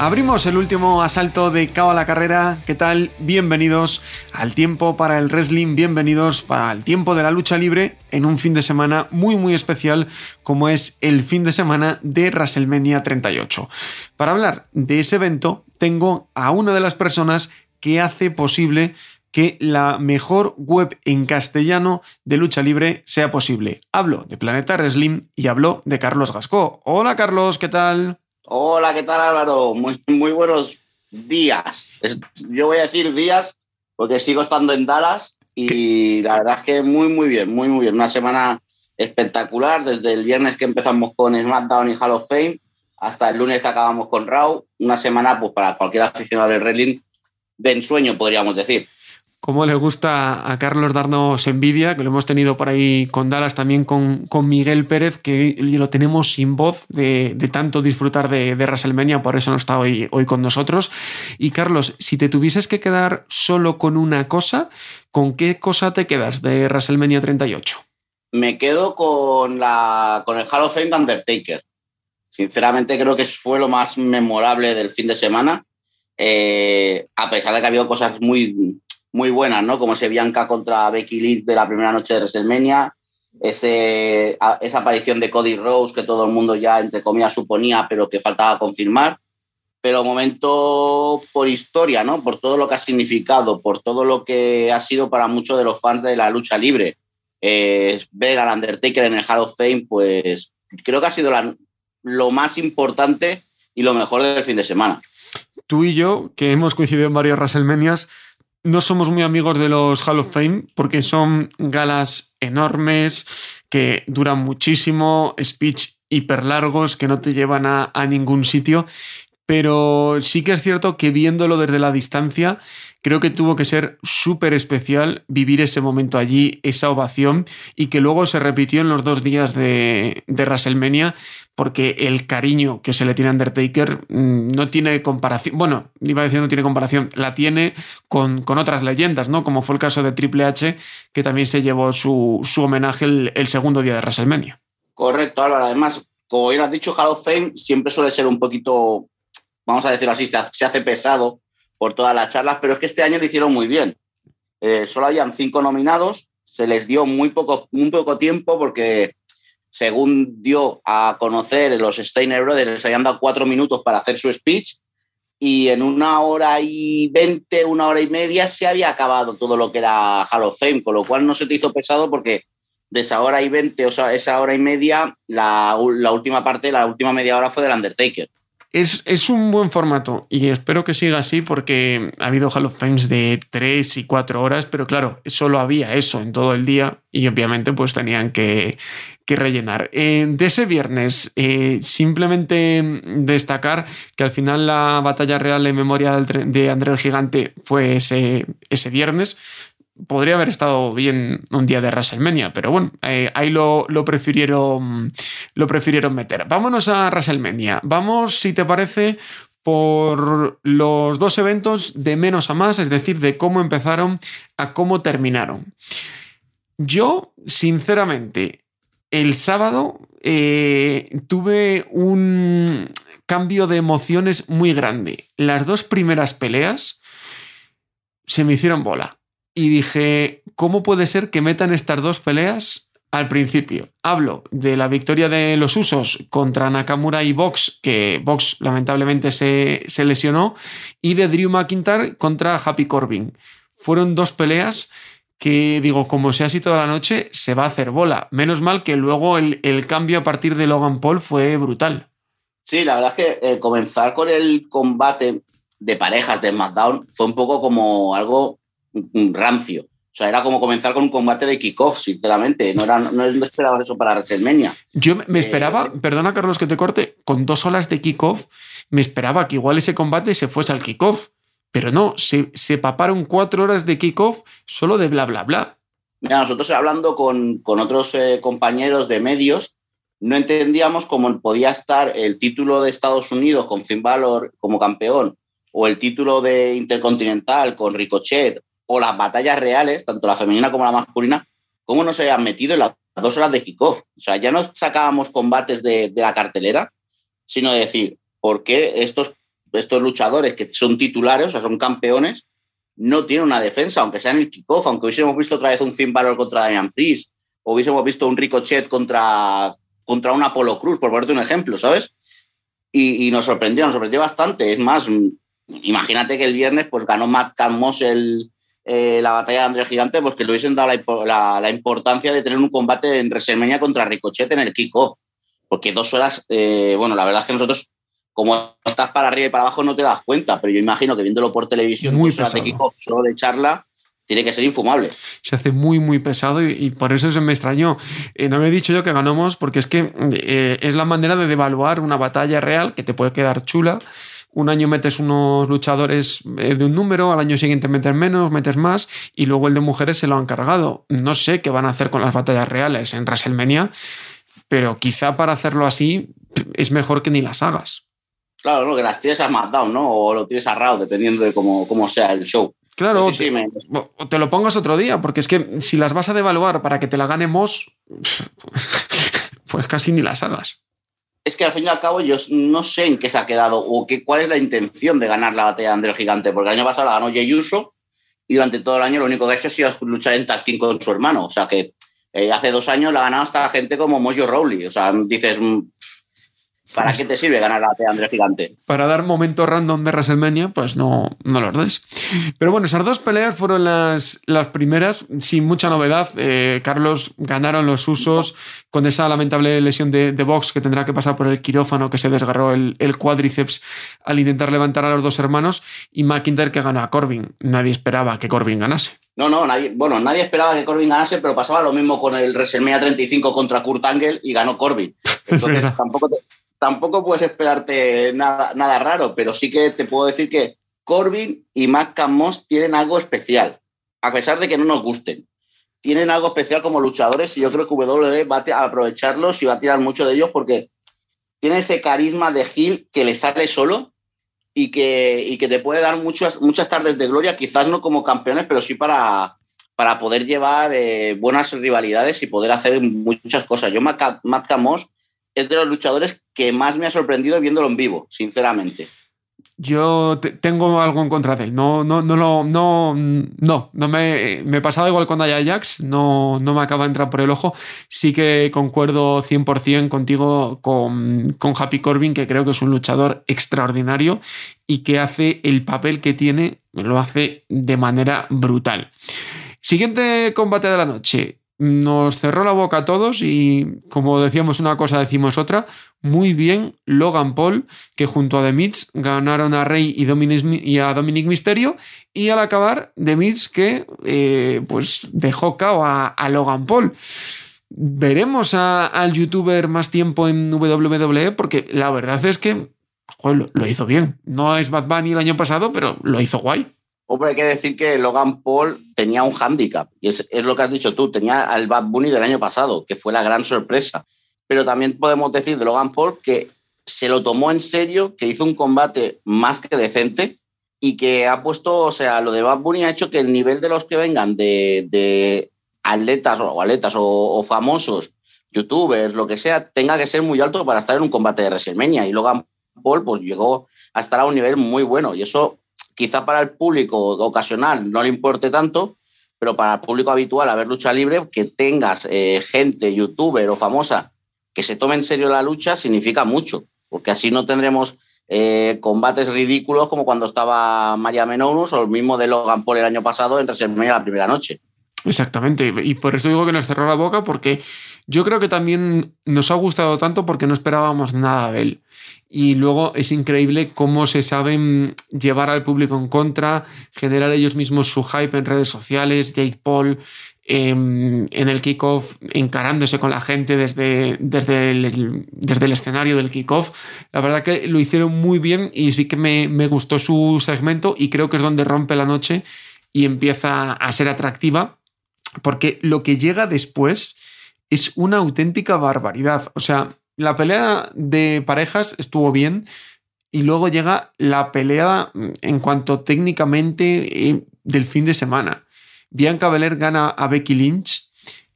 Abrimos el último asalto de Cabo a la Carrera. ¿Qué tal? Bienvenidos al tiempo para el wrestling, bienvenidos para el tiempo de la lucha libre en un fin de semana muy muy especial como es el fin de semana de WrestleMania 38. Para hablar de ese evento tengo a una de las personas que hace posible que la mejor web en castellano de lucha libre sea posible. Hablo de Planeta Wrestling y hablo de Carlos Gascó. Hola Carlos, ¿qué tal? Hola, ¿qué tal Álvaro? Muy, muy buenos días. Yo voy a decir días porque sigo estando en Dallas y la verdad es que muy, muy bien, muy, muy bien. Una semana espectacular desde el viernes que empezamos con SmackDown y Hall of Fame hasta el lunes que acabamos con Raw. Una semana pues para cualquier aficionado del wrestling de ensueño, podríamos decir cómo le gusta a Carlos darnos envidia, que lo hemos tenido por ahí con Dallas, también con, con Miguel Pérez, que lo tenemos sin voz de, tanto disfrutar de, de, WrestleMania, por eso no está hoy, hoy con nosotros. Y Carlos, si te tuvieses que quedar solo con una cosa, ¿con qué cosa te quedas de WrestleMania 38? Me quedo con, la, con el Hall of Fame de Undertaker. Sinceramente creo que fue lo más memorable del fin de semana. Eh, a pesar de que ha habido cosas muy, muy buenas, ¿no? Como ese Bianca contra Becky Lynch de la primera noche de WrestleMania, ese, esa aparición de Cody Rose que todo el mundo ya, entre comillas, suponía, pero que faltaba confirmar. Pero momento por historia, ¿no? Por todo lo que ha significado, por todo lo que ha sido para muchos de los fans de la lucha libre. Eh, ver al Undertaker en el Hall of Fame, pues creo que ha sido lo más importante y lo mejor del fin de semana. Tú y yo, que hemos coincidido en varias WrestleManias, no somos muy amigos de los Hall of Fame porque son galas enormes que duran muchísimo, speech hiper largos que no te llevan a, a ningún sitio. Pero sí que es cierto que viéndolo desde la distancia, creo que tuvo que ser súper especial vivir ese momento allí, esa ovación, y que luego se repitió en los dos días de, de WrestleMania, porque el cariño que se le tiene a Undertaker mm, no tiene comparación, bueno, iba a decir no tiene comparación, la tiene con, con otras leyendas, ¿no? Como fue el caso de Triple H, que también se llevó su, su homenaje el, segundo día de WrestleMania. Correcto, Álvaro. Además, como bien has dicho, Hall of Fame siempre suele ser un poquito, vamos a decirlo así, se hace pesado por todas las charlas, pero es que este año lo hicieron muy bien. Eh, solo habían cinco nominados, se les dio muy poco, muy poco tiempo porque según dio a conocer los Steiner Brothers, les habían dado cuatro minutos para hacer su speech y en una hora y veinte, una hora y media se había acabado todo lo que era Hall of Fame, con lo cual no se te hizo pesado porque de esa hora y veinte, o sea, esa hora y media, la, la última parte, la última media hora fue del Undertaker. Es, un buen formato y espero que siga así porque ha habido Hall of Fames de 3 y 4 horas, pero claro, solo había eso en todo el día y obviamente pues tenían que, rellenar. Eh, de ese viernes, eh, simplemente destacar que al final la batalla real en memoria de André el Gigante fue ese, ese viernes, podría haber estado bien un día de WrestleMania, pero bueno, eh, ahí lo, lo, prefirieron, lo prefirieron meter. Vámonos a WrestleMania. Vamos, si te parece, por los dos eventos de menos a más, es decir, de cómo empezaron a cómo terminaron. Yo, sinceramente, el sábado eh, tuve un cambio de emociones muy grande. Las dos primeras peleas se me hicieron bola y dije, ¿cómo puede ser que metan estas dos peleas al principio? Hablo de la victoria de los usos contra Nakamura y Box, que Box lamentablemente se, se lesionó, y de Drew McIntyre contra Happy Corbin. Fueron dos peleas que digo, como sea así toda la noche, se va a hacer bola. Menos mal que luego el, el cambio a partir de Logan Paul fue brutal. Sí, la verdad es que eh, comenzar con el combate de parejas de SmackDown fue un poco como algo rancio. O sea, era como comenzar con un combate de kickoff, sinceramente. No, era, no, esperaba eso para WrestleMania. Yo me esperaba, eh, perdona Carlos que te corte, con dos horas de kickoff, me esperaba que igual ese combate se fuese al kickoff. Pero no, se, se paparon cuatro horas de kickoff solo de bla, bla, bla. Mira, nosotros hablando con, con otros eh, compañeros de medios, no entendíamos cómo podía estar el título de Estados Unidos con Finn Balor como campeón o el título de Intercontinental con Ricochet o las batallas reales, tanto la femenina como la masculina, cómo no se habían metido en las dos horas de kickoff. O sea, ya no sacábamos combates de, de la cartelera, sino de decir, ¿por qué estos, estos luchadores que son titulares, o sea, son campeones, no tienen una defensa, aunque sea en el kickoff, aunque hubiésemos visto otra vez un Finn Balor contra Damian Priest, o hubiésemos visto un Ricochet contra, contra un Apolo Cruz, por ponerte un ejemplo, ¿sabes? Y, y, nos sorprendió, nos sorprendió bastante. Es más, imagínate que el viernes pues ganó Matt Camos el, eh, la batalla de André Gigante, pues que le hubiesen dado la, la, la, importancia de tener un combate en WrestleMania contra Ricochet en el kickoff. Porque dos horas, eh, bueno, la verdad es que nosotros, como estás para arriba y para abajo, no te das cuenta, pero yo imagino que viéndolo por televisión, Muy dos horas de kickoff solo de charla, tiene que ser infumable. Se hace muy, muy pesado y, y por eso se me extrañó. Eh, no había dicho yo que ganamos porque es que eh, es la manera de devaluar una batalla real que te puede quedar chula. Un año metes unos luchadores eh, de un número, al año siguiente metes menos, metes más y luego el de mujeres se lo han cargado. No sé qué van a hacer con las batallas reales en WrestleMania, pero quizá para hacerlo así es mejor que ni las hagas. Claro, ¿no? que las tires a SmackDown, ¿no? O lo tires a Raw, dependiendo de cómo, cómo sea el show. Claro, sí, sí, me... o te lo pongas otro día, porque es que si las vas a devaluar para que te la ganemos, pues casi ni las hagas. Es que al fin y al cabo yo no sé en qué se ha quedado o qué, cuál es la intención de ganar la batalla de André el Gigante, porque el año pasado la ganó Jey Uso y durante todo el año lo único que ha hecho ha sido luchar en tag team con su hermano. O sea que eh, hace dos años la ha ganado hasta gente como Mojo Rowley. O sea, dices, ¿Para qué te sirve ganar la de Andrés Gigante? Para dar momentos random de WrestleMania, pues no, no los des. Pero bueno, esas dos peleas fueron las, las primeras, sin mucha novedad. Eh, Carlos ganaron los usos con esa lamentable lesión de, de, box que tendrá que pasar por el quirófano, que se desgarró el, el, cuádriceps al intentar levantar a los dos hermanos, y McIntyre que ganó a Corbin. Nadie esperaba que Corbin ganase. No, no, nadie, bueno, nadie esperaba que Corbin ganase, pero pasaba lo mismo con el WrestleMania 35 contra Kurt Angle y ganó Corbin. Entonces tampoco te, tampoco puedes esperarte nada, nada raro, pero sí que te puedo decir que Corbin y Matt Moss tienen algo especial, a pesar de que no nos gusten. Tienen algo especial como luchadores y yo creo que WWE va a aprovecharlos y va a tirar mucho de ellos porque tiene ese carisma de Gil que le sale solo y que, y que te puede dar muchas, muchas tardes de gloria, quizás no como campeones, pero sí para, para poder llevar eh, buenas rivalidades y poder hacer muchas cosas. Yo, Matt, Moss, es de los luchadores que más me ha sorprendido viéndolo en vivo, sinceramente. Yo tengo algo en contra de él. No, no, no, no, no, no, no me, me pasaba igual con Ajax, no, no me acaba de entrar por el ojo. Sí que concuerdo 100% contigo con, con Happy Corbin, que creo que es un luchador extraordinario y que hace el papel que tiene, lo hace de manera brutal. Siguiente combate de la noche nos cerró la boca a todos y como decíamos una cosa decimos otra, muy bien Logan Paul que junto a The Miz ganaron a Rey y, a Dominic Mysterio y al acabar The Miz que eh, pues dejó cao a, Logan Paul. Veremos al youtuber más tiempo en WWE porque la verdad es que lo, lo hizo bien. No es Bad Bunny el año pasado, pero lo hizo guay. Hombre, hay que decir que Logan Paul tenía un hándicap, y es, es, lo que has dicho tú, tenía al Bad Bunny del año pasado, que fue la gran sorpresa. Pero también podemos decir de Logan Paul que se lo tomó en serio, que hizo un combate más que decente y que ha puesto, o sea, lo de Bad Bunny ha hecho que el nivel de los que vengan de, de atletas o atletas o, famosos, youtubers, lo que sea, tenga que ser muy alto para estar en un combate de WrestleMania. Y Logan Paul pues llegó a estar a un nivel muy bueno y eso quizá para el público ocasional no le importe tanto, pero para el público habitual, a ver lucha libre, que tengas eh, gente, youtuber o famosa que se tome en serio la lucha, significa mucho, porque así no tendremos eh, combates ridículos como cuando estaba María Menounos o el mismo de Logan Paul el año pasado en WrestleMania la primera noche. Exactamente, y por eso digo que nos cerró la boca, porque yo creo que también nos ha gustado tanto porque no esperábamos nada de él. Y luego es increíble cómo se saben llevar al público en contra, generar ellos mismos su hype en redes sociales, Jake Paul em, en el kickoff encarándose con la gente desde, desde, el, desde el escenario del kickoff. La verdad que lo hicieron muy bien y sí que me, me gustó su segmento y creo que es donde rompe la noche y empieza a ser atractiva porque lo que llega después es una auténtica barbaridad. O sea, la pelea de parejas estuvo bien y luego llega la pelea mm, en cuanto técnicamente eh, del fin de semana. Bianca Belair gana a Becky Lynch.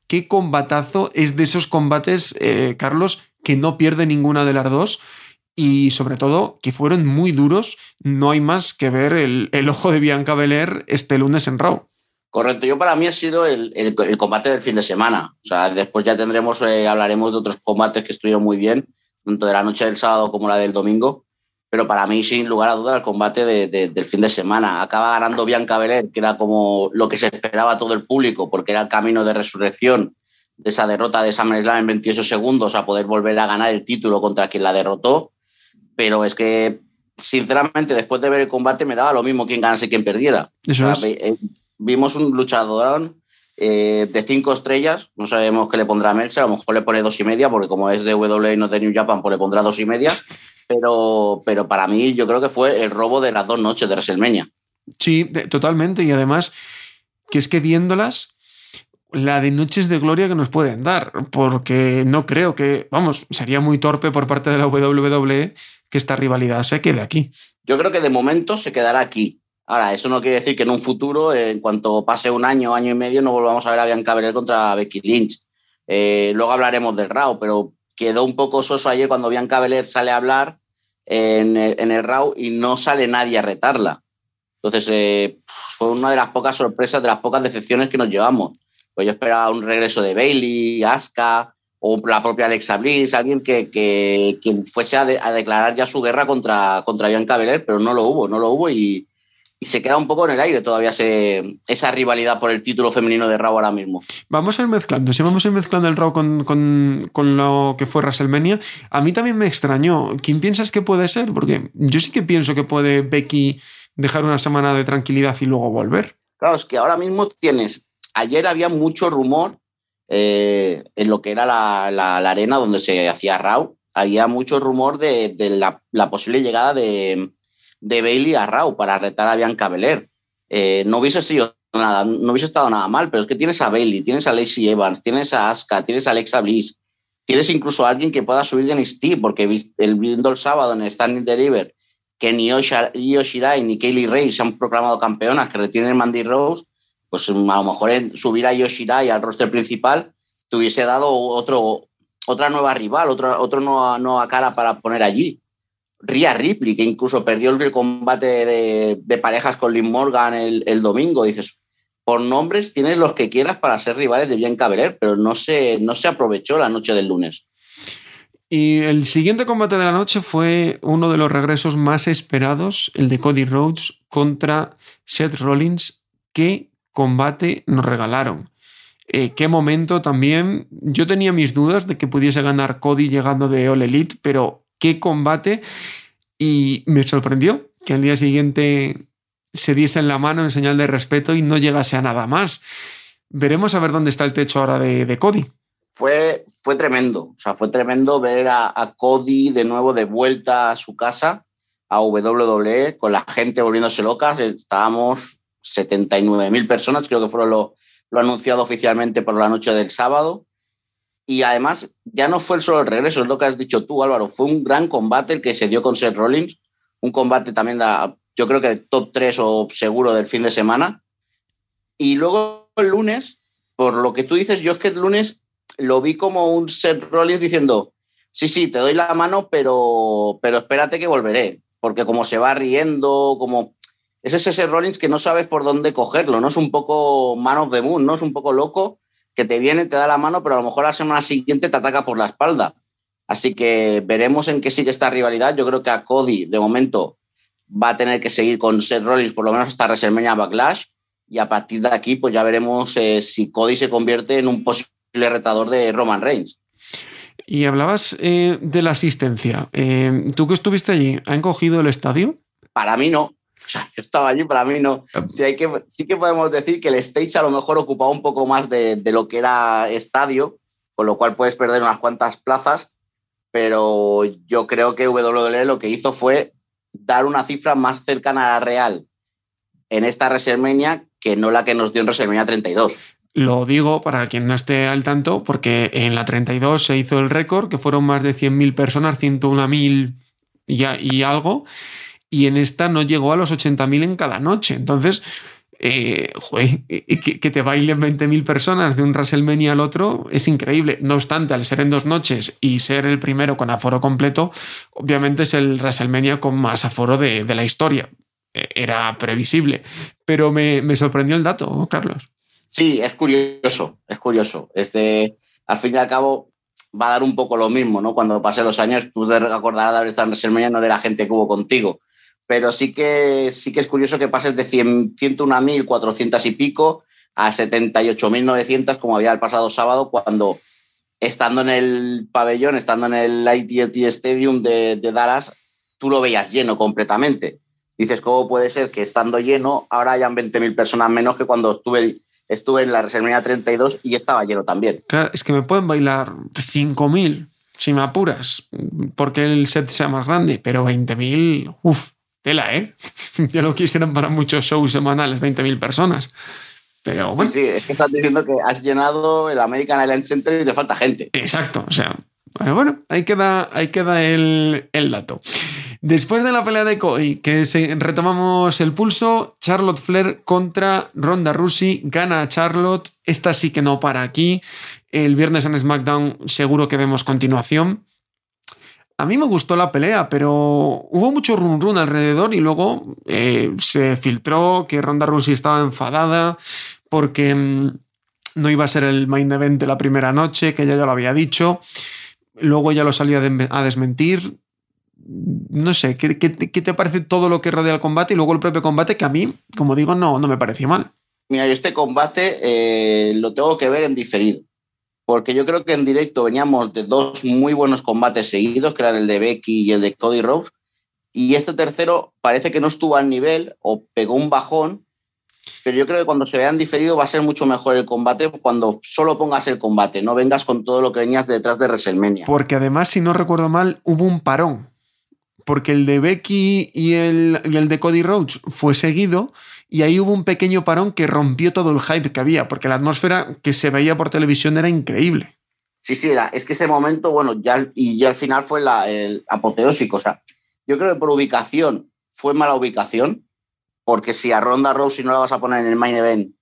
Qué combatazo es de esos combates, eh, Carlos, que no pierde ninguna de las dos y sobre todo que fueron muy duros. No hay más que ver el, el ojo de Bianca Belair este lunes en Raw. Correcto, yo para mí ha sido el, el, combate del fin de semana. O sea, después ya tendremos, eh, hablaremos de otros combates que estuvieron muy bien, tanto de la noche del sábado como la del domingo. Pero para mí, sin lugar a dudas, el combate de, del fin de semana. Acaba ganando Bianca Belair, que era como lo que se esperaba todo el público, porque era el camino de resurrección de esa derrota de SummerSlam en 28 segundos a poder volver a ganar el título contra quien la derrotó. Pero es que, sinceramente, después de ver el combate, me daba lo mismo quién ganase y quién perdiera. Eso es. Vimos un luchador eh, de cinco estrellas, no sabemos qué le pondrá Meltzer, a lo mejor le pone dos y media, porque como es de W y no de New Japan, pues le pondrá dos y media, pero, pero para mí yo creo que fue el robo de las dos noches de WrestleMania. Sí, totalmente, y además que es que viéndolas, la de noches de gloria que nos pueden dar, porque no creo que, vamos, sería muy torpe por parte de la WWE que esta rivalidad se quede aquí. Yo creo que de momento se quedará aquí. Ahora, eso no quiere decir que en un futuro, en cuanto pase un año, año y medio, no volvamos a ver a Bianca Belair contra Becky Lynch. Eh, luego hablaremos del RAW, pero quedó un poco soso ayer cuando Bianca Belair sale a hablar en el, en el RAW y no sale nadie a retarla. Entonces, eh, fue una de las pocas sorpresas, de las pocas decepciones que nos llevamos. Pues yo esperaba un regreso de Bailey, Asuka o la propia Alexa Bliss, alguien que, que, fuese a, a, declarar ya su guerra contra, contra Bianca Belair, pero no lo hubo, no lo hubo y, y se queda un poco en el aire todavía esa rivalidad por el título femenino de Raw ahora mismo. Vamos a ir mezclando, si vamos a ir mezclando el Raw con, lo que fue WrestleMania, a mí también me extrañó. ¿Quién piensas que puede ser? Porque yo sí que pienso que puede Becky dejar una semana de tranquilidad y luego volver. Claro, es que ahora mismo tienes, ayer había mucho rumor eh, en lo que era la, arena donde se hacía Raw, había mucho rumor de, la posible llegada de de Bailey a Raw para retar a Bianca Belair. Eh, no hubiese sido nada, no hubiese estado nada mal, pero es que tienes a Bailey, tienes a Lacey Evans, tienes a Asuka, tienes a Alexa Bliss, tienes incluso a alguien que pueda subir de NXT, porque el, viendo el sábado en Standing Deliver que ni Io Shirai ni Kaylee Ray se han proclamado campeonas, que retienen Mandy Rose, pues a lo mejor subir a Io Shirai al roster principal te hubiese dado otro, otra nueva rival, otra, otra nueva cara para poner allí. Rhea Ripley, que incluso perdió el combate de, parejas con Liv Morgan el, domingo. Dices, por nombres tienes los que quieras para ser rivales de Bianca Belair, pero no se, no se aprovechó la noche del lunes. Y el siguiente combate de la noche fue uno de los regresos más esperados, el de Cody Rhodes contra Seth Rollins. ¿Qué combate nos regalaron? Eh, qué momento también. Yo tenía mis dudas de que pudiese ganar Cody llegando de All Elite, pero qué combate. Y me sorprendió que al día siguiente se diese en la mano en señal de respeto y no llegase a nada más. Veremos a ver dónde está el techo ahora de, Cody. Fue, fue tremendo, o sea, fue tremendo ver a, Cody de nuevo de vuelta a su casa, a WWE, con la gente volviéndose locas. Estábamos 79 mil personas, creo que fueron lo, lo anunciado oficialmente por la noche del sábado. Y además, ya no fue solo el regreso, es lo que has dicho tú, Álvaro. Fue un gran combate el que se dio con Seth Rollins. Un combate también, yo creo que top 3 o seguro del fin de semana. Y luego el lunes, por lo que tú dices, yo es que el lunes lo vi como un Seth Rollins diciendo: Sí, sí, te doy la mano, pero, pero espérate que volveré. Porque como se va riendo, como. Es ese Rollins que no sabes por dónde cogerlo, ¿no? Es un poco man of the moon, ¿no? Es un poco loco que te viene, te da la mano, pero a lo mejor la semana siguiente te ataca por la espalda. Así que veremos en qué sigue esta rivalidad. Yo creo que a Cody, de momento, va a tener que seguir con Seth Rollins por lo menos hasta WrestleMania Backlash. y a partir de aquí pues ya veremos eh, si Cody se convierte en un posible retador de Roman Reigns. Y hablabas eh, de la asistencia. Eh, ¿Tú que estuviste allí, ¿han cogido el estadio? Para mí no. Sea, yo estaba allí, para mí no. Sí, hay que, sí que podemos decir que el stage a lo mejor ocupaba un poco más de, de lo que era estadio, con lo cual puedes perder unas cuantas plazas, pero yo creo que WWE lo que hizo fue dar una cifra más cercana a la real en esta WrestleMania que no la que nos dio en WrestleMania 32. Lo digo para quien no esté al tanto, porque en la 32 se hizo el récord, que fueron más de 100.000 personas, 101.000 y, y algo, y en esta no llegó a los 80.000 en cada noche. Entonces, eh, joder, que, que, te bailen 20.000 personas de un WrestleMania al otro es increíble. No obstante, al ser en dos noches y ser el primero con aforo completo, obviamente es el WrestleMania con más aforo de, de la historia. Eh, era previsible. Pero me, me sorprendió el dato, Carlos. Sí, es curioso, es curioso. Este, al fin y al cabo, va a dar un poco lo mismo, ¿no? Cuando pasen los años, tú te acordarás de haber estado en WrestleMania, no de la gente que hubo contigo. Pero sí que, sí que es curioso que pases de 100, 101.400 y pico a 78.900, como había el pasado sábado, cuando estando en el pabellón, estando en el AT&T Stadium de, de Dallas, tú lo veías lleno completamente. Dices, ¿cómo puede ser que estando lleno ahora hayan 20.000 personas menos que cuando estuve estuve en la WrestleMania 32 y estaba lleno también. Claro, es que me pueden bailar 5.000 si me apuras, porque el set sea más grande, pero 20.000, uff, tela, ¿eh? ya lo quisieran para muchos shows semanales, 20.000 personas. Pero bueno. Sí, sí, es que estás diciendo que has llenado el American Airlines Center y te falta gente. Exacto, o sea, bueno, bueno ahí queda, ahí queda el, el dato. Después de la pelea de Cody, que se, retomamos el pulso, Charlotte Flair contra Ronda Rousey, gana a Charlotte, esta sí que no para aquí, el viernes en SmackDown seguro que vemos continuación. A mí me gustó la pelea, pero hubo mucho run run alrededor y luego eh, se filtró que Ronda Rousey estaba enfadada porque mmm, no iba a ser el main event de la primera noche, que ella ya lo había dicho. Luego ya lo salía a desmentir no sé, ¿qué, ¿qué, qué, te parece todo lo que rodea el combate y luego el propio combate que a mí, como digo, no, no me pareció mal? Mira, yo este combate eh, lo tengo que ver en diferido, porque yo creo que en directo veníamos de dos muy buenos combates seguidos, que eran el de Becky y el de Cody Rhodes, y este tercero parece que no estuvo al nivel o pegó un bajón, pero yo creo que cuando se vean diferido va a ser mucho mejor el combate cuando solo pongas el combate, no vengas con todo lo que venías detrás de WrestleMania. Porque además, si no recuerdo mal, hubo un parón porque el de Becky y el, y el, de Cody Rhodes fue seguido y ahí hubo un pequeño parón que rompió todo el hype que había, porque la atmósfera que se veía por televisión era increíble. Sí, sí, era, es que ese momento, bueno, ya, y ya al final fue la, el apoteósico. O sea, yo creo que por ubicación fue mala ubicación, porque si a Ronda Rousey no la vas a poner en el main event,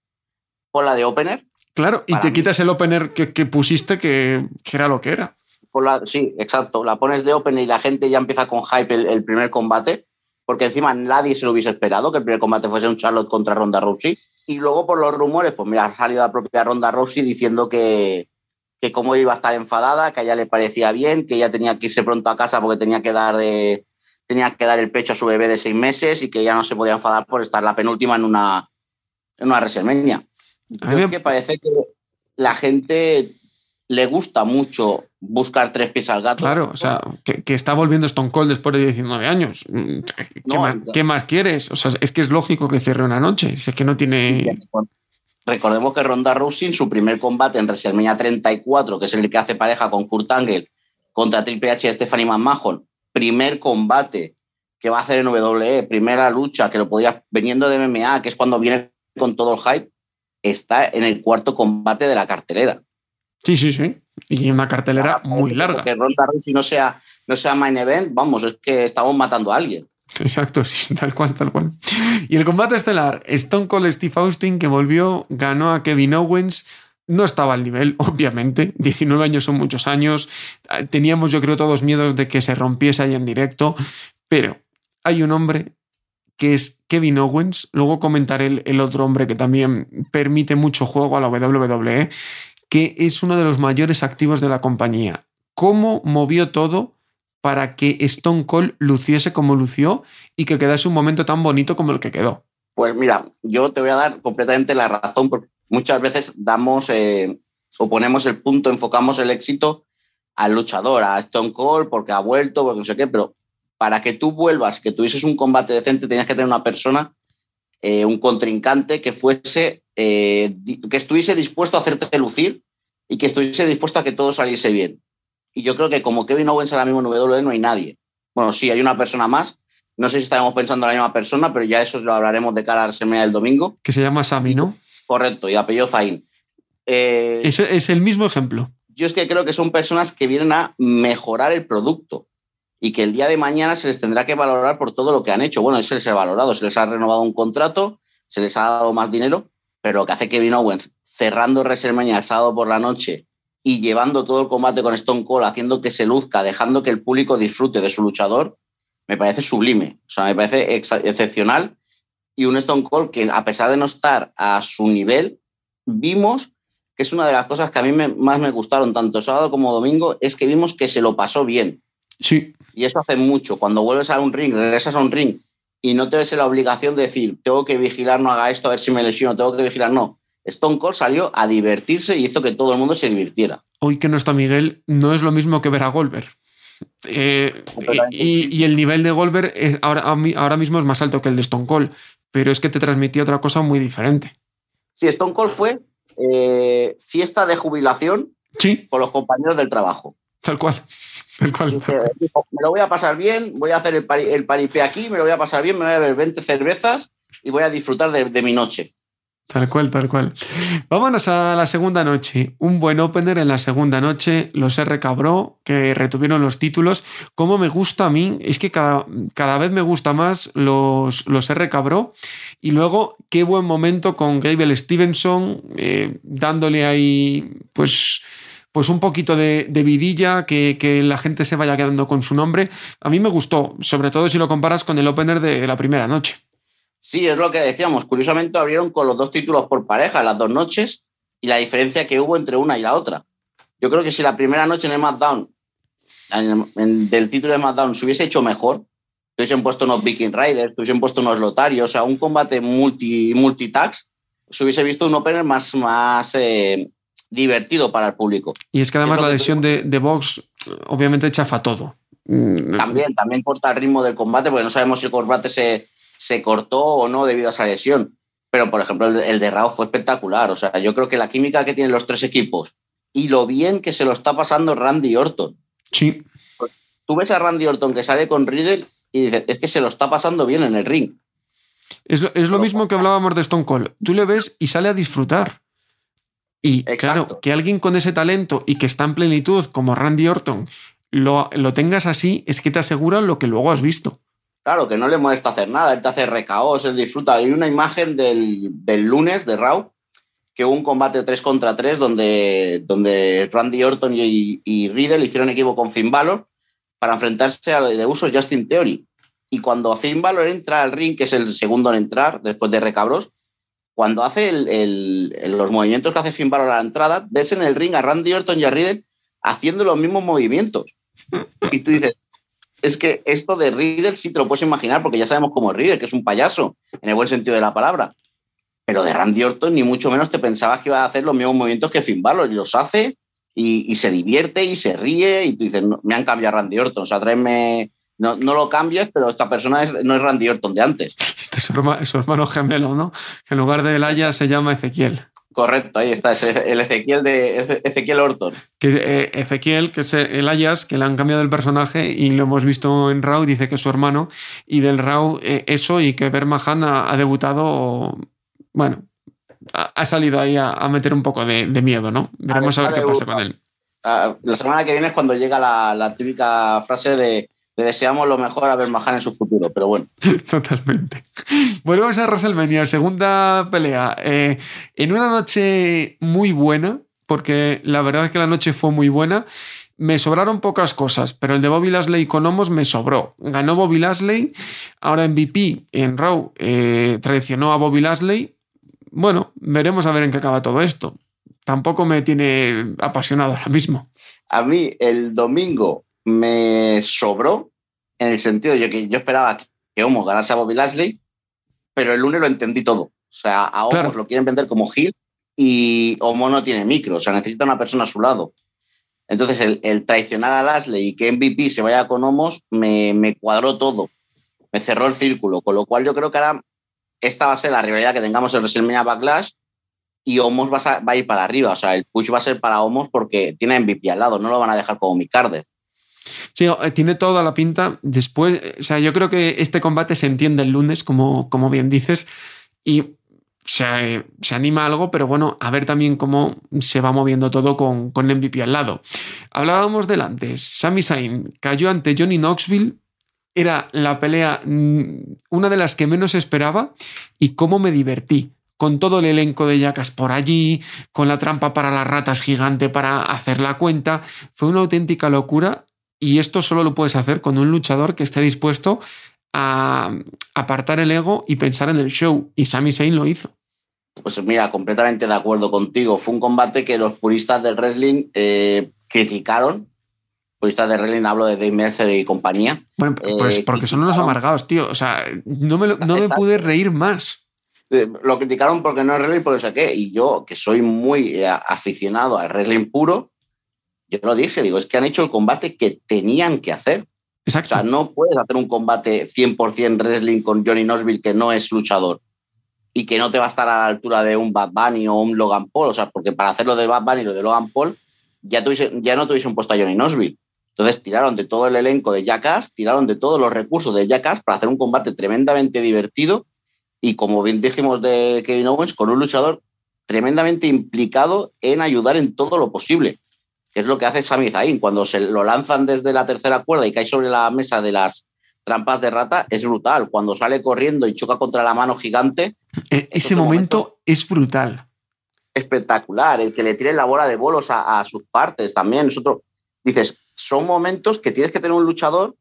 pon la de opener. Claro, y te mí. quitas el opener que, que pusiste, que, que era lo que era la, sí, exacto, la pones de Open y la gente ya empieza con hype el, el, primer combate, porque encima nadie se lo hubiese esperado que el primer combate fuese un Charlotte contra Ronda Rousey. Y luego por los rumores, pues mira, ha salido la propia Ronda Rousey diciendo que, que cómo iba a estar enfadada, que a ella le parecía bien, que ella tenía que irse pronto a casa porque tenía que dar, eh, tenía que dar el pecho a su bebé de seis meses y que ella no se podía enfadar por estar la penúltima en una, en una. Creo que parece que la gente le gusta mucho buscar tres pies al gato. Claro, o sea, que, que, está volviendo Stone Cold después de 19 años. ¿Qué, no, más, ¿Qué, más, quieres? O sea, es que es lógico que cierre una noche. Si es que no tiene. Recordemos que Ronda Rousey, en su primer combate en WrestleMania 34, que es el que hace pareja con Kurt Angle contra Triple H y Stephanie McMahon, primer combate que va a hacer en WWE, primera lucha que lo podría veniendo de MMA, que es cuando viene con todo el hype, está en el cuarto combate de la cartelera. Sí, sí, sí. Y una cartelera muy larga. Que Ronda Rousey no sea, no sea main event, vamos, es que estamos matando a alguien. Exacto, sí, tal cual, tal cual. Y el combate estelar, Stone Cold Steve Austin, que volvió, ganó a Kevin Owens. No estaba al nivel, obviamente. 19 años son muchos años. Teníamos, yo creo, todos miedos de que se rompiese ahí en directo. Pero hay un hombre que es Kevin Owens. Luego comentaré el, el otro hombre que también permite mucho juego a la WWE que es uno de los mayores activos de la compañía. ¿Cómo movió todo para que Stone Cold luciese como lució y que quedase un momento tan bonito como el que quedó? Pues mira, yo te voy a dar completamente la razón, porque muchas veces damos eh, o ponemos el punto, enfocamos el éxito al luchador, a Stone Cold, porque ha vuelto, porque no sé qué, pero para que tú vuelvas, que tuvieses un combate decente, tenías que tener una persona, eh, un contrincante que fuese, eh, que estuviese dispuesto a hacerte lucir y que estuviese dispuesto a que todo saliese bien. Y yo creo que como Kevin Owens ahora mismo en WWE no hay nadie. Bueno, sí, hay una persona más. No sé si estaremos pensando en la misma persona, pero ya eso lo hablaremos de cara a la semana del domingo. Que se llama Sami, ¿no? Correcto, y apellido Zain. Eh, es, es el mismo ejemplo. Yo es que creo que son personas que vienen a mejorar el producto y que el día de mañana se les tendrá que valorar por todo lo que han hecho. Bueno, se les ha valorado, se les ha renovado un contrato, se les ha dado más dinero, pero lo que hace Kevin Owens cerrando WrestleMania el sábado por la noche y llevando todo el combate con Stone Cold, haciendo que se luzca, dejando que el público disfrute de su luchador, me parece sublime. O sea, me parece excepcional. Y un Stone Cold que, a pesar de no estar a su nivel, vimos que es una de las cosas que a mí más me gustaron, tanto sábado como domingo, es que vimos que se lo pasó bien. Sí. Y eso hace mucho. Cuando vuelves a un ring, regresas a un ring y no te ves en la obligación de decir, tengo que vigilar, no haga esto, a ver si me lesiono, tengo que vigilar, no. Stone Cold salió a divertirse y hizo que todo el mundo se divirtiera. Hoy que no está Miguel, no es lo mismo que ver a Goldberg. Eh, y, el nivel de Goldberg es, ahora, ahora mismo es más alto que el de Stone Cold, pero es que te transmitía otra cosa muy diferente. Sí, Stone Cold fue eh, fiesta de jubilación sí. con los compañeros del trabajo. Tal cual. Tal cual, me lo voy a pasar bien, voy a hacer el, el paripé aquí, me lo voy a pasar bien, me voy a beber 20 cervezas y voy a disfrutar de mi noche. Tal cual, tal cual. Vámonos a la segunda noche. Un buen opener en la segunda noche. Los R Cabró, que retuvieron los títulos. Como me gusta a mí, es que cada, cada vez me gusta más los, los R Cabró. Y luego, qué buen momento con Gable Stevenson, eh, dándole ahí, pues pues un poquito de, vidilla, que, que, la gente se vaya quedando con su nombre. A mí me gustó, sobre todo si lo comparas con el opener de la primera noche. Sí, es lo que decíamos. Curiosamente abrieron con los dos títulos por pareja las dos noches y la diferencia que hubo entre una y la otra. Yo creo que si la primera noche en el SmackDown, del título de SmackDown, se hubiese hecho mejor, se hubiesen puesto unos Viking Riders, se hubiesen puesto unos Lotarios, o sea, un combate multi, multitax, se hubiese visto un opener más, más eh, divertido para el público. Y es que además la lesión de, de Vox obviamente chafa todo. También, también corta el ritmo del combate, porque no sabemos si el combate se, se cortó o no debido a esa lesión. Pero, por ejemplo, el, de Rao fue espectacular. O sea, yo creo que la química que tienen los tres equipos y lo bien que se lo está pasando Randy Orton. Sí. tú ves a Randy Orton que sale con Riddle y dices, es que se lo está pasando bien en el ring. Es lo, mismo que hablábamos de Stone Cold. Tú le ves y sale a disfrutar. Y claro, que alguien con ese talento y que está en plenitud como Randy Orton lo, lo tengas así, es que te aseguran lo que luego has visto. Claro, que no le molesta hacer nada, él te hace recaos, él disfruta. Hay una imagen del, lunes de Raw, que hubo un combate 3 contra 3 donde, donde Randy Orton y, y Riddle hicieron equipo con Finn Balor para enfrentarse al de uso Justin Theory. Y cuando Finn Balor entra al ring, que es el segundo en entrar después de recabros, cuando hace los movimientos que hace Finn Balor a la entrada, ves en el ring a Randy Orton y a Riddle haciendo los mismos movimientos. Y tú dices, es que esto de Riddle sí te lo puedes imaginar porque ya sabemos cómo es Riddle, que es un payaso, en el buen sentido de la palabra. Pero de Randy Orton ni mucho menos te pensabas que iba a hacer los mismos movimientos que Finn Balor y los hace y, se divierte y se ríe y tú dices, me han cambiado a Randy Orton, o sea, tráeme, no, no lo cambies, pero esta persona no es Randy Orton de antes. Este es su hermano, gemelo, ¿no? Que en lugar de Elaya se llama Ezequiel. Correcto, ahí está, es el Ezequiel de Ezequiel Orton. Que, eh, Ezequiel, que es el Ayas, que le han cambiado el personaje y lo hemos visto en Raw, dice que es su hermano, y del Raw eh, eso y que Bermahan ha, ha debutado, bueno, ha, salido ahí a, meter un poco de, miedo, ¿no? Veremos a, ver qué pasa con él. Ah, la semana que viene es cuando llega la, la típica frase de le deseamos lo mejor a Bermahan en su futuro, pero bueno. Totalmente. Volvemos a WrestleMania, segunda pelea. Eh, en una noche muy buena, porque la verdad es que la noche fue muy buena. Me sobraron pocas cosas, pero el de Bobby Lashley con Homos me sobró. Ganó Bobby Lashley, ahora MVP en Raw eh, traicionó a Bobby Lashley. Bueno, veremos a ver en qué acaba todo esto. Tampoco me tiene apasionado ahora mismo. A mí el domingo me sobró en el sentido de que yo esperaba que Homo ganase a Bobby Lashley, pero el lunes lo entendí todo. O sea, a Omos lo quieren vender como Gil y Omos no tiene micro, o sea, necesita una persona a su lado. Entonces, el, traicionar a Lashley y que MVP se vaya con Homos me, me, cuadró todo, me cerró el círculo, con lo cual yo creo que ahora esta va a ser la rivalidad que tengamos en WrestleMania Backlash y Homos va a, va a, ir para arriba, o sea, el push va a ser para Homos porque tiene MVP al lado, no lo van a dejar como mi Carter. Sí, eh, tiene toda la pinta. Después, o sea, yo creo que este combate se entiende el lunes, como, como bien dices, y se, anima algo, pero bueno, a ver también cómo se va moviendo todo con, con MVP al lado. Hablábamos del antes, Sami Zayn cayó ante Johnny Knoxville, era la pelea, mm, una de las que menos esperaba, y cómo me divertí con todo el elenco de yacas por allí, con la trampa para las ratas gigante para hacer la cuenta. Fue una auténtica locura y esto solo lo puedes hacer con un luchador que esté dispuesto a apartar el ego y pensar en el show. Y Sami Zayn lo hizo. Pues mira, completamente de acuerdo contigo. Fue un combate que los puristas del wrestling eh, criticaron. Puristas del wrestling, hablo de Dave Mercer y compañía. Bueno, pues eh, porque son unos amargados, tío. O sea, no me, no me pude reír más. Eh, lo criticaron porque no es wrestling, porque sé qué. Y yo, que soy muy aficionado al wrestling puro, yo lo dije, digo, es que han hecho el combate que tenían que hacer. Exacto. O sea, no puedes hacer un combate 100% wrestling con Johnny Knoxville que no es luchador y que no te va a estar a la altura de un Bad Bunny o un Logan Paul. O sea, porque para hacer lo de Bad Bunny y lo de Logan Paul ya, ya no tuviesen puesto a Johnny Knoxville. Entonces tiraron de todo el elenco de Jackass, tiraron de todos los recursos de Jackass para hacer un combate tremendamente divertido y como bien dijimos de Kevin Owens, con un luchador tremendamente implicado en ayudar en todo lo posible que es lo que hace Sami Zayn. Cuando se lo lanzan desde la tercera cuerda y cae sobre la mesa de las trampas de rata, es brutal. Cuando sale corriendo y choca contra la mano gigante. E-, ese momento, es brutal. Espectacular. El que le tire la bola de bolos a, sus partes también. Es otro. Dices, son momentos que tienes que tener un luchador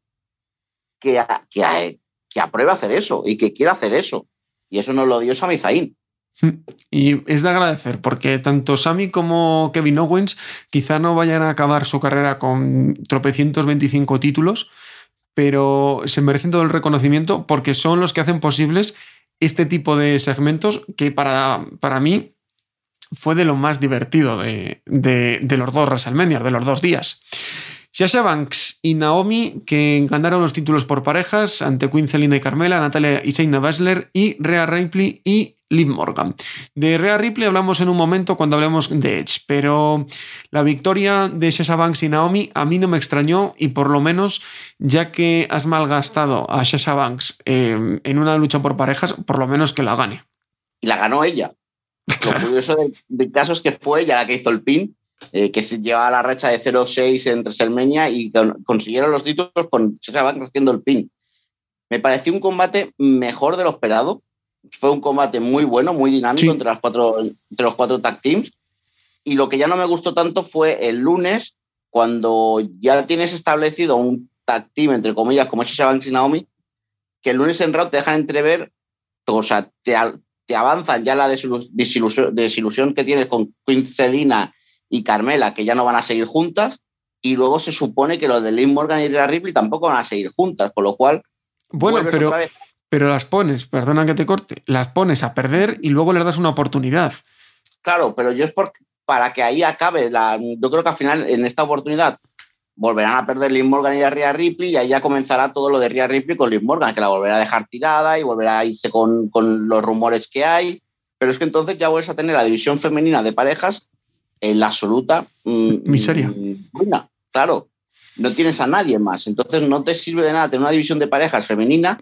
que, que, que apruebe hacer eso y que quiera hacer eso. Y eso nos lo dio Sami Zayn. Y es de agradecer, porque tanto Sami como Kevin Owens quizá no vayan a acabar su carrera con tropecientos 25 títulos, pero se merecen todo el reconocimiento porque son los que hacen posibles este tipo de segmentos que para, para mí fue de lo más divertido de, de los dos WrestleMania, de los dos días. Sasha Banks y Naomi, que ganaron los títulos por parejas ante Queen Zelina y Carmela, Natalia y Shayna Baszler y Rhea Ripley y Liv Morgan. De Rhea Ripley hablamos en un momento cuando hablemos de Edge, pero la victoria de Sasha Banks y Naomi a mí no me extrañó y por lo menos ya que has malgastado a Sasha Banks eh, en una lucha por parejas, por lo menos que la gane. Y la ganó ella. Lo curioso del, caso es que fue ella la que hizo el pin eh, que llevaba la racha de 0-6 entre WrestleMania y consiguieron los títulos con se van haciendo el pin. Me pareció un combate mejor de lo esperado. Fue un combate muy bueno, muy dinámico entre, las cuatro, entre los cuatro tag teams. Y lo que ya no me gustó tanto fue el lunes, cuando ya tienes establecido un tag team, entre comillas, como Sasha Banks y Naomi, que el lunes en Raw te dejan entrever, o sea, te, te avanzan ya la desilusión, desilusión que tienes con Queen Selina y Carmela, que ya no van a seguir juntas, y luego se supone que los de Liv Morgan y Rhea Ripley tampoco van a seguir juntas, con lo cual... Bueno, pero, pero las pones, perdona que te corte, las pones a perder y luego les das una oportunidad. Claro, pero yo es para que ahí acabe, la, yo creo que al final en esta oportunidad volverán a perder Liv Morgan y a Rhea Ripley y ahí ya comenzará todo lo de Rhea Ripley con Liv Morgan, que la volverá a dejar tirada y volverá a irse con, con los rumores que hay. Pero es que entonces ya vuelves a tener la división femenina de parejas en la absoluta mm, miseria. Mm, claro, no tienes a nadie más. Entonces no te sirve de nada tener una división de parejas femenina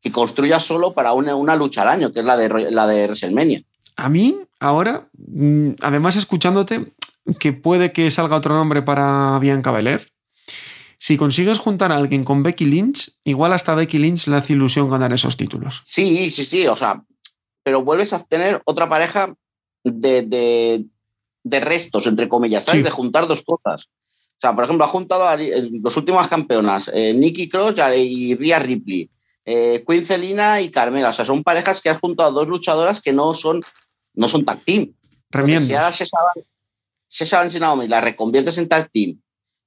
que construya solo para una, una lucha al año, que es la de, la de WrestleMania. A mí, ahora, mm, además escuchándote, que puede que salga otro nombre para Bianca Belair. Si consigues juntar a alguien con Becky Lynch, igual hasta Becky Lynch le hace ilusión ganar esos títulos. Sí, sí, sí, o sea, pero vuelves a tener otra pareja de, de restos, entre comillas, ¿sabes? De juntar dos cosas. O sea, por ejemplo, ha juntado a los últimas campeonas, eh, Nikki Cross y Rhea Ripley, eh, Queen Celina y Carmela. O sea, son parejas que has juntado a dos luchadoras que no son, no son tag team. Si ahora se saben si Naomi la reconviertes en tag team,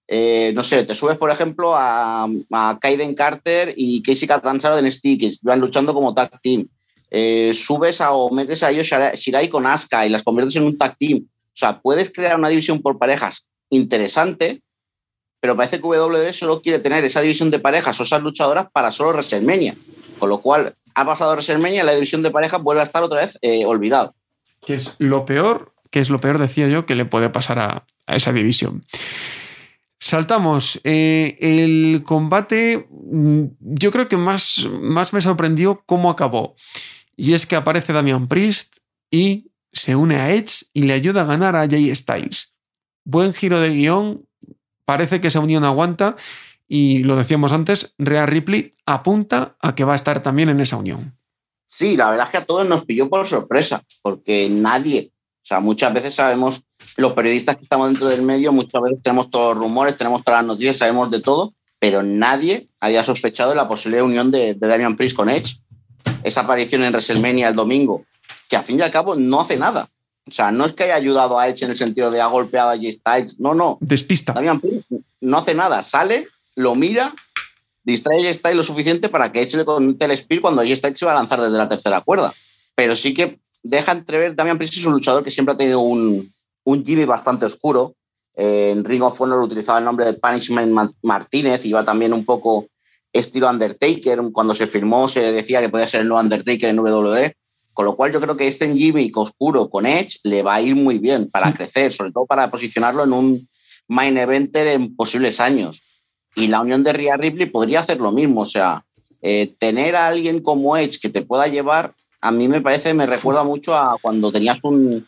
eh, no sé, te subes, por ejemplo, a, a Kaiden Carter y Casey Catanzaro de NXT, que van luchando como tag team. eh, subes a, o metes a ellos Shirai con Asuka y las conviertes en un tag team. O sea, puedes crear una división por parejas interesante, pero parece que WWE solo quiere tener esa división de parejas o esas luchadoras para solo WrestleMania. Con lo cual, ha pasado WrestleMania y la división de parejas vuelve a estar otra vez eh, olvidado. Que es lo peor, que es lo peor, decía yo, que le puede pasar a, esa división. Saltamos. Eh, el combate, mm, yo creo que más, más me sorprendió cómo acabó. Y es que aparece Damian Priest y se une a Edge y le ayuda a ganar a Jay Styles. Buen giro de guion, parece que esa unión aguanta y lo decíamos antes, Rhea Ripley apunta a que va a estar también en esa unión. Sí, la verdad es que a todos nos pilló por sorpresa, porque nadie, o sea, muchas veces sabemos, los periodistas que estamos dentro del medio, muchas veces tenemos todos los rumores, tenemos todas las noticias, sabemos de todo, pero nadie había sospechado de la posible unión de, de Damian Priest con Edge esa aparición en WrestleMania el domingo, que al fin y al cabo no hace nada. O sea, no es que haya ayudado a Edge en el sentido de ha golpeado a Styles, no, no. Despista. no hace nada, sale, lo mira, distrae a Styles lo suficiente para que Edge le conecte el spear cuando J Styles se va a lanzar desde la tercera cuerda. Pero sí que deja entrever, Damian Priest es un luchador que siempre ha tenido un, un Jimmy bastante oscuro. en Ring of Honor utilizaba el nombre de Punishment Martínez, iba también un poco estilo Undertaker. Cuando se firmó se decía que podía ser el nuevo Undertaker en WWE. Con lo cual yo creo que este gimmick oscuro con Edge le va a ir muy bien para crecer, sobre todo para posicionarlo en un main eventer en posibles años. Y la unión de Rhea Ripley podría hacer lo mismo. O sea, eh, tener a alguien como Edge que te pueda llevar, a mí me parece, me recuerda mucho a cuando tenías un,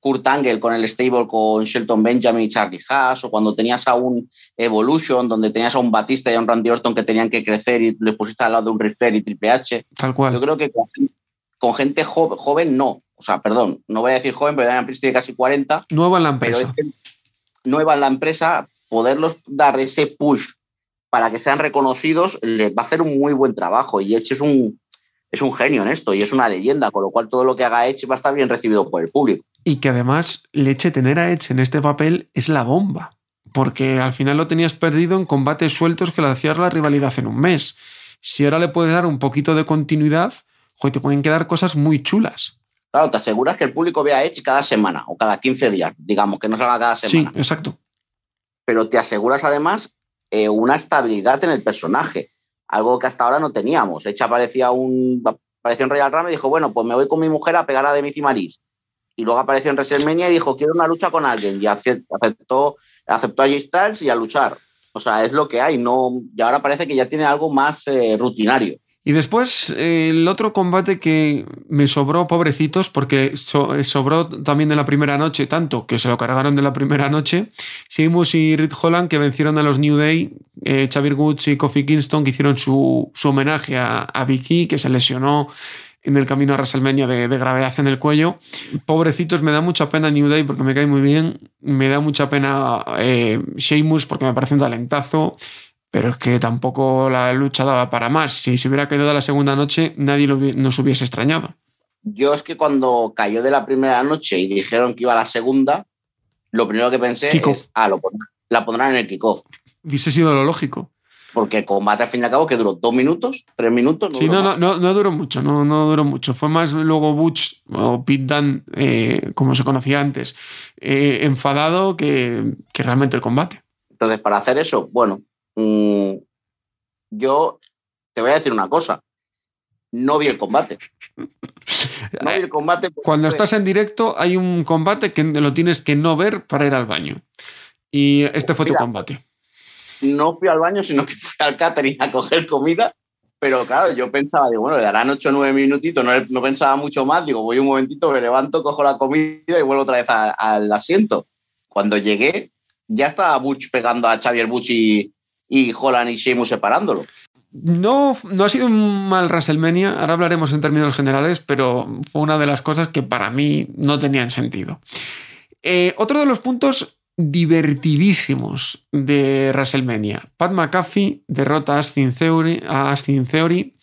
Kurt Angle con el stable con Shelton Benjamin y Charlie Haas, o cuando tenías a un Evolution, donde tenías a un Batista y a un Randy Orton que tenían que crecer y le pusiste al lado de un Rifer y Triple H. Tal cual. Yo creo que con, gente joven, no. O sea, perdón, no voy a decir joven, pero Damian Priest tiene casi 40. Nueva en la empresa. nueva en la empresa, poderlos dar ese push para que sean reconocidos, les va a hacer un muy buen trabajo. Y Edge es un, es un genio en esto y es una leyenda, con lo cual todo lo que haga Edge va a estar bien recibido por el público. Y que además Leche tener a Edge en este papel es la bomba, porque al final lo tenías perdido en combates sueltos que le hacías la rivalidad en un mes. Si ahora le puedes dar un poquito de continuidad, te pueden quedar cosas muy chulas. Claro, te aseguras que el público vea Edge cada semana o cada 15 días, digamos, que no salga cada semana. Sí, exacto. Pero te aseguras además eh, una estabilidad en el personaje, algo que hasta ahora no teníamos. Edge aparecía, un, apareció en Royal Rumble y dijo, bueno, pues me voy con mi mujer a pegar a Demi Maris y luego apareció en WrestleMania y dijo, quiero una lucha con alguien. Y aceptó, aceptó a Styles y a luchar. O sea, es lo que hay. No, y ahora parece que ya tiene algo más eh, rutinario. Y después el otro combate que me sobró, pobrecitos, porque sobró también de la primera noche, tanto que se lo cargaron de la primera noche, Seamus y Rid Holland que vencieron a los New Day, eh, Xavier Woods y Kofi Kingston que hicieron su, homenaje a, a Vicky, que se lesionó en el camino a WrestleMania de, gravedad en el cuello. Pobrecitos, me da mucha pena New Day porque me cae muy bien. Me da mucha pena eh, porque me parece un talentazo. Pero es que tampoco la lucha daba para más. Si se hubiera quedado la segunda noche, nadie nos hubiese extrañado. Yo es que cuando cayó de la primera noche y dijeron que iba a la segunda, lo primero que pensé es, ah, lo la pondrán en el kickoff. Hubiese sido lo lógico porque el combate al fin y al cabo que duró dos minutos, tres minutos. sí, no, no, no, duró mucho, no, no duró mucho. Fue más luego Butch o Pete eh, como se conocía antes, eh, enfadado que, realmente el combate. Entonces, para hacer eso, bueno, mm, yo te voy a decir una cosa. No vi el combate. No vi el combate. Cuando estás en directo, hay un combate que lo tienes que no ver para ir al baño. Y este fue tu combate no fui al baño, sino que fui al catering a coger comida. Pero claro, yo pensaba, digo, bueno, le darán 8 o 9 minutitos, no, pensaba mucho más, digo, voy un momentito, me levanto, cojo la comida y vuelvo otra vez al asiento. Cuando llegué, ya estaba Butch pegando a Xavier Butch y, y Holland y Sheamus separándolo. No, no ha sido un mal WrestleMania, ahora hablaremos en términos generales, pero fue una de las cosas que para mí no tenían sentido. Eh, otro de los puntos divertidísimos de WrestleMania. Pat McAfee derrota a Austin Theory, Austin Theory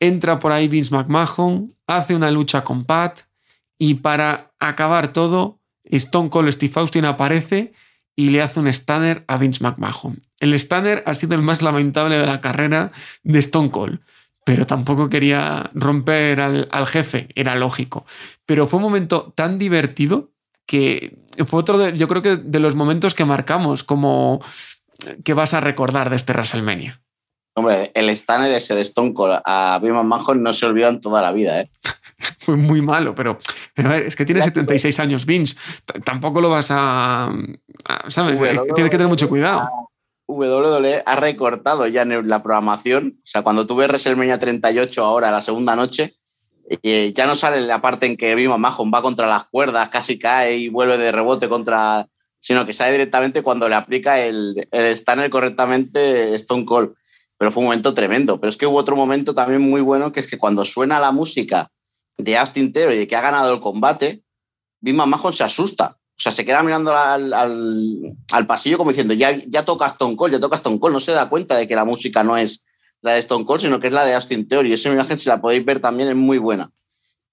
entra por ahí Vince McMahon, hace una lucha con Pat y para acabar todo, Stone Cold Steve Austin aparece y le hace un stunner a Vince McMahon. El stunner ha sido el más lamentable de la carrera de Stone Cold. pero tampoco quería romper al, al jefe, era lógico. Pero fue un momento tan divertido que fue otro de, yo creo que de los momentos que marcamos como que vas a recordar de este WrestleMania. Hombre, el Stanner ese de Stone Cold a Biman Manson no se olvidan toda la vida, ¿eh? Fue muy malo, pero a ver, es que tiene 76 años Vince. Tampoco lo vas a. ¿Sabes? Tienes que tener mucho cuidado. WWE ha recortado ya la programación. O sea, cuando tú ves WrestleMania 38 ahora, la segunda noche, eh, ya no sale la parte en que Biman Mahon va contra las cuerdas, casi cae y vuelve de rebote contra. sino que sale directamente cuando le aplica el, el Stanner correctamente Stone Cold pero fue un momento tremendo. Pero es que hubo otro momento también muy bueno, que es que cuando suena la música de Austin Theory que ha ganado el combate, Bima Mahon se asusta. O sea, se queda mirando al, al, pasillo como diciendo, ya, ya toca Stone Cold, ya toca Stone Cold. No se da cuenta de que la música no es la de Stone Cold, sino que es la de Austin Theory. Esa imagen, si la podéis ver también, es muy buena.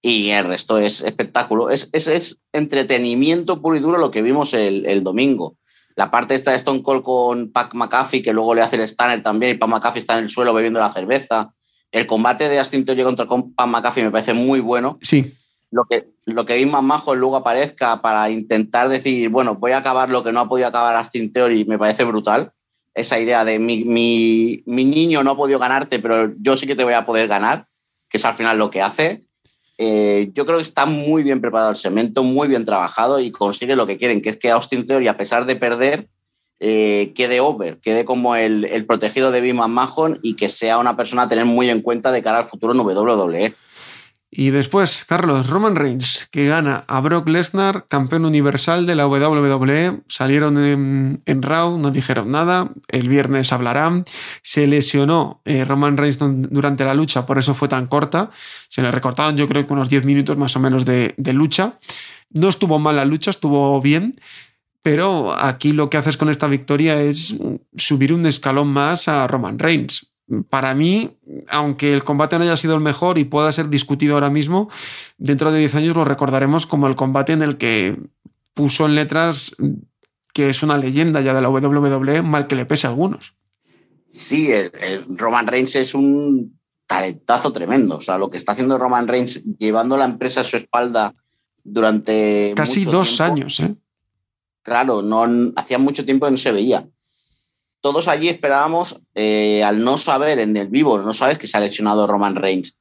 Y el resto es espectáculo. Es, es, es entretenimiento puro y duro lo que vimos el, el domingo. La parte esta de Stone Cold con Pac McAfee, que luego le hace el Stanner también, y Pac McAfee está en el suelo bebiendo la cerveza. El combate de Austin Theory contra Pac McAfee me parece muy bueno. Sí. Lo que, lo que más majo luego aparezca para intentar decir, bueno, voy a acabar lo que no ha podido acabar Austin Theory, me parece brutal. Esa idea de mi, mi, mi niño no ha podido ganarte, pero yo sí que te voy a poder ganar, que es al final lo que hace. Eh, yo creo que está muy bien preparado el cemento, muy bien trabajado y consigue lo que quieren, que es que Austin Theory, a pesar de perder, eh, quede over, quede como el, el protegido de Bima Mahon y que sea una persona a tener muy en cuenta de cara al futuro en WWE. Y después, Carlos, Roman Reigns, que gana a Brock Lesnar, campeón universal de la WWE. Salieron en, en Raw, no dijeron nada. El viernes hablarán. Se lesionó eh, Roman Reigns durante la lucha, por eso fue tan corta. Se le recortaron, yo creo que unos 10 minutos más o menos de, de lucha. No estuvo mal la lucha, estuvo bien. Pero aquí lo que haces con esta victoria es subir un escalón más a Roman Reigns para mí, aunque el combate no haya sido el mejor y pueda ser discutido ahora mismo, dentro de 10 años lo recordaremos como el combate en el que puso en letras que es una leyenda ya de la WWE, mal que le pese a algunos. Sí, el, Roman Reigns es un talentazo tremendo. O sea, lo que está haciendo Roman Reigns llevando la empresa a su espalda durante. Casi dos años, ¿eh? Claro, no, hacía mucho tiempo que no se veía todos allí esperábamos, eh, al no saber en el vivo, no sabes que se ha lesionado Roman Reigns,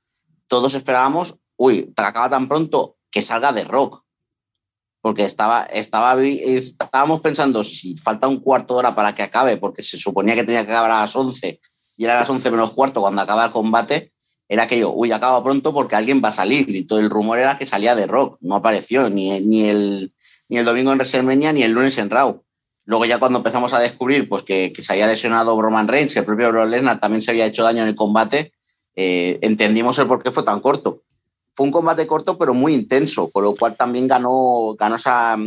todos esperábamos, uy, acaba tan pronto que salga de Rock. Porque estaba, estaba, estábamos pensando, si falta un cuarto de hora para que acabe, porque se suponía que tenía que acabar a las 11 y era a las 11 menos cuarto cuando acaba el combate, era que yo, uy, acaba pronto porque alguien va a salir. Y todo el rumor era que salía de Rock, no apareció ni, ni, el, ni el domingo en WrestleMania ni el lunes en Raw. Luego ya cuando empezamos a descubrir pues, que, se había lesionado Roman Reigns, que el propio Brock Lesnar también se había hecho daño en el combate, eh, entendimos el por qué fue tan corto. Fue un combate corto pero muy intenso, con lo cual también ganó, ganó esa,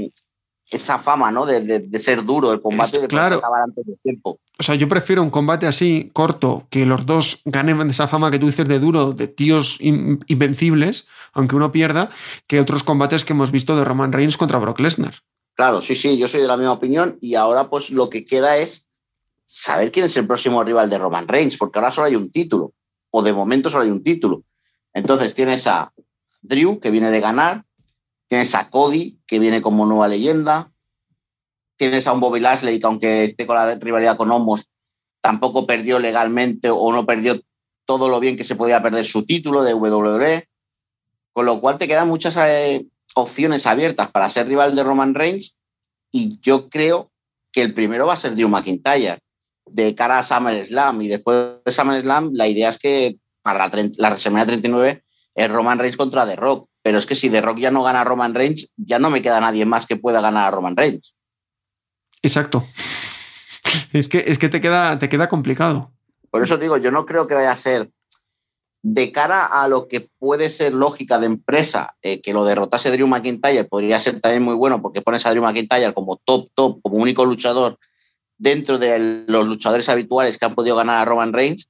esa fama ¿no? de, ser duro el combate de claro. antes del tiempo. O sea, yo prefiero un combate así, corto, que los dos ganen esa fama que tú dices de duro, de tíos invencibles, aunque uno pierda, que otros combates que hemos visto de Roman Reigns contra Brock Lesnar. Claro, sí, sí, yo soy de la misma opinión y ahora pues lo que queda es saber quién es el próximo rival de Roman Reigns, porque ahora solo hay un título, o de momento solo hay un título. Entonces tienes a Drew, que viene de ganar, tienes a Cody, que viene como nueva leyenda, tienes a un Bobby Lashley, que aunque esté con la rivalidad con Homos, tampoco perdió legalmente o no perdió todo lo bien que se podía perder su título de WWE, con lo cual te quedan muchas eh, opciones abiertas para ser rival de Roman Reigns y yo creo que el primero va a ser Drew McIntyre de cara a SummerSlam y después de SummerSlam la idea es que para la, la WrestleMania 39 es Roman Reigns contra The Rock, pero es que si The Rock ya no gana a Roman Reigns, ya no me queda nadie más que pueda ganar a Roman Reigns. Exacto. Es que, es que te, queda, te queda complicado. Por eso digo, yo no creo que vaya a ser de cara a lo que puede ser lógica de empresa, eh, que lo derrotase Drew McIntyre podría ser también muy bueno porque pones a Drew McIntyre como top, top, como único luchador dentro de los luchadores habituales que han podido ganar a Roman Reigns.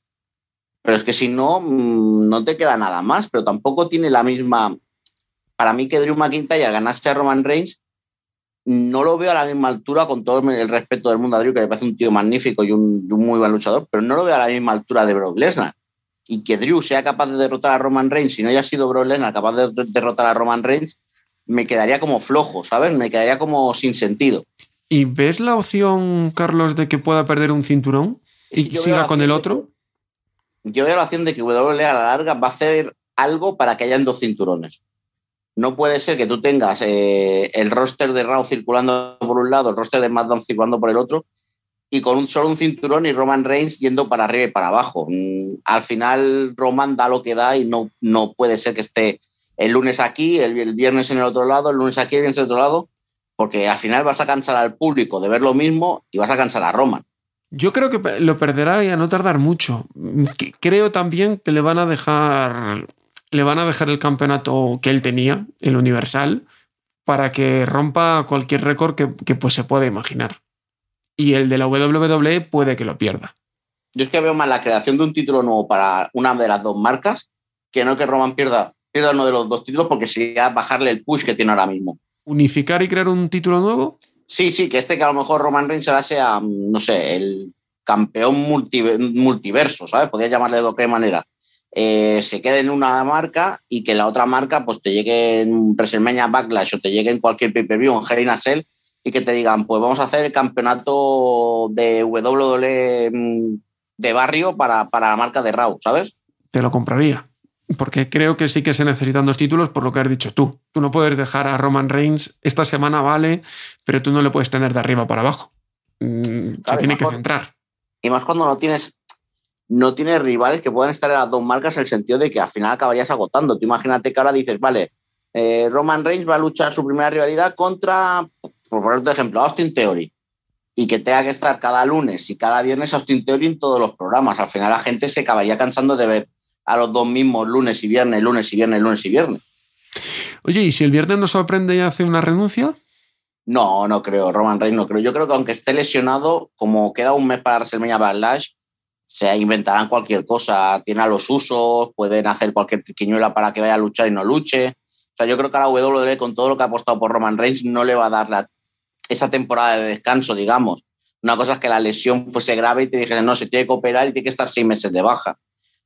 Pero es que si no, mm, no te queda nada más, pero tampoco tiene la misma... Para mí que Drew McIntyre ganase a Roman Reigns, no lo veo a la misma altura, con todo el respeto del mundo a Drew, que me parece un tío magnífico y un, un muy buen luchador, pero no lo veo a la misma altura de Brock Lesnar y que Drew sea capaz de derrotar a Roman Reigns y no haya sido Brock Lesnar capaz de derrotar a Roman Reigns, me quedaría como flojo, ¿sabes? Me quedaría como sin sentido. ¿Y ves la opción, Carlos, de que pueda perder un cinturón y siga con el otro? yo veo la opción de que WWE a la larga va a hacer algo para que hayan dos cinturones. No puede ser que tú tengas eh, el roster de Raw circulando por un lado, el roster de SmackDown circulando por el otro, y con un solo un cinturón y Roman Reigns yendo para arriba y para abajo. Mm, al final Roman da lo que da y no, no puede ser que esté el lunes aquí, el, viernes en el otro lado, el lunes aquí, el viernes en el otro lado, porque al final vas a cansar al público de ver lo mismo y vas a cansar a Roman. Yo creo que lo perderá y a no tardar mucho. Creo también que le van a dejar le van a dejar el campeonato que él tenía, el Universal, para que rompa cualquier récord que, que pues, se pueda imaginar y el de la WWE puede que lo pierda. Yo es que veo más la creación de un título nuevo para una de las dos marcas que no que Roman pierda, pierda uno de los dos títulos porque sería bajarle el push que tiene ahora mismo. ¿Unificar y crear un título nuevo? Sí, sí, que este que a lo mejor Roman Reigns ahora sea, no sé, el campeón multiverso, ¿sabes? Podría llamarle de cualquier manera. Eh, se quede en una marca y que la otra marca pues te llegue en WrestleMania Backlash o te llegue en cualquier pay-per-view en Hell in a Cell y que te digan, pues vamos a hacer el campeonato de WWE mm, de barrio para, la marca de Raw, ¿sabes? Te lo compraría. Porque creo que sí que se necesitan dos títulos por lo que has dicho tú. Tú no puedes dejar a Roman Reigns, esta semana vale, pero tú no le puedes tener de arriba para abajo. Mm, se tiene que centrar. Y más cuando no tienes, no tienes rivales que puedan estar en las dos marcas en el sentido de que al final acabarías agotando. Tú imagínate que ahora dices, vale, eh, Roman Reigns va a luchar su primera rivalidad contra por ponerte ejemplo, Austin Theory, y que tenga que estar cada lunes y cada viernes Austin Theory en todos los programas. Al final la gente se acabaría cansando de ver a los dos mismos lunes y viernes, lunes y viernes, lunes y viernes. Oye, ¿y si el viernes nos sorprende y hace una renuncia? No, no creo, Roman Reigns no creo. Yo creo que aunque esté lesionado, como queda un mes para WrestleMania Backlash, se inventarán cualquier cosa. Tiene los usos, pueden hacer cualquier triquiñuela para que vaya a luchar y no luche. O sea, yo creo que a la WWE, con todo lo que ha apostado por Roman Reigns, no le va a dar la esa temporada de descanso, digamos. Una cosa es que la lesión fuese grave y te dijesen, no, se tiene que operar y tiene que estar seis meses de baja.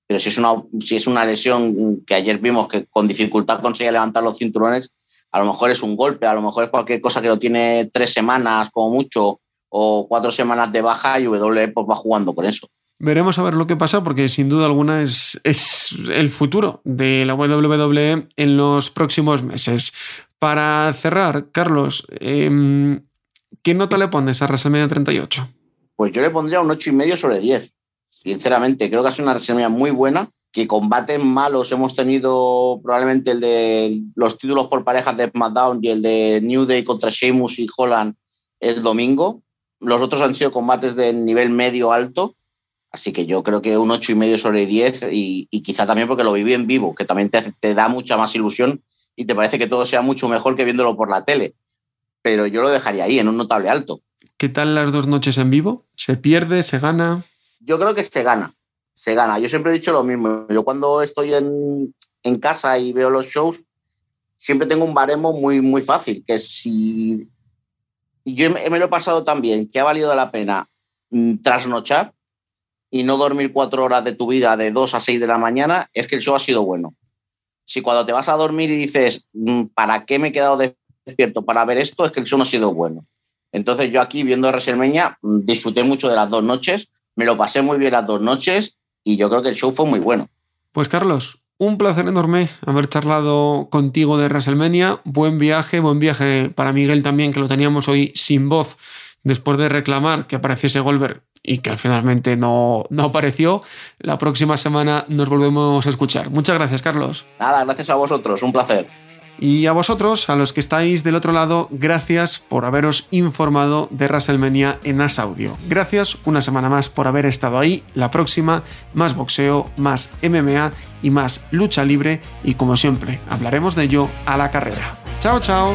Pero si es una, si es una lesión que ayer vimos que con dificultad consigue levantar los cinturones, a lo mejor es un golpe, a lo mejor es cualquier cosa que lo tiene tres semanas como mucho o cuatro semanas de baja y W pues va jugando con eso. Veremos a ver lo que pasa porque sin duda alguna es, es el futuro de la WWE en los próximos meses. Para cerrar, Carlos, eh, ¿Qué nota le pones a WrestleMania 38? Pues yo le pondría un 8,5 sobre 10. Sinceramente, creo que sido una WrestleMania muy buena. Que combates malos hemos tenido probablemente el de los títulos por parejas de SmackDown y el de New Day contra Sheamus y Holland el domingo. Los otros han sido combates de nivel medio alto. Así que yo creo que un 8,5 sobre 10 y, quizá también porque lo viví en vivo, que también te, te da mucha más ilusión y te parece que todo sea mucho mejor que viéndolo por la tele pero yo lo dejaría ahí, en un notable alto. ¿Qué tal las dos noches en vivo? ¿Se pierde? ¿Se gana? Yo creo que se gana, se gana. Yo siempre he dicho lo mismo. Yo cuando estoy en, casa y veo los shows, siempre tengo un baremo muy, muy fácil, que si yo me, lo he pasado también, que ha valido la pena mm, trasnochar y no dormir cuatro horas de tu vida de dos a seis de la mañana, es que el show ha sido bueno. Si cuando te vas a dormir y dices, mm, ¿para qué me he quedado de despierto para ver esto es que el show no ha sido bueno. Entonces yo aquí viendo WrestleMania mm, disfruté mucho de las dos noches, me lo pasé muy bien las dos noches y yo creo que el show fue muy bueno. Pues Carlos, un placer enorme haber charlado contigo de WrestleMania. Buen viaje, buen viaje para Miguel también, que lo teníamos hoy sin voz después de reclamar que apareciese Goldberg y que finalmente no, no apareció. La próxima semana nos volvemos a escuchar. Muchas gracias, Carlos. Nada, gracias a vosotros, un placer. Y a vosotros, a los que estáis del otro lado, gracias por haberos informado de WrestleMania en As Audio. Gracias una semana más por haber estado ahí. La próxima, más boxeo, más MMA y más lucha libre. Y como siempre, hablaremos de ello a la carrera. Chao, chao.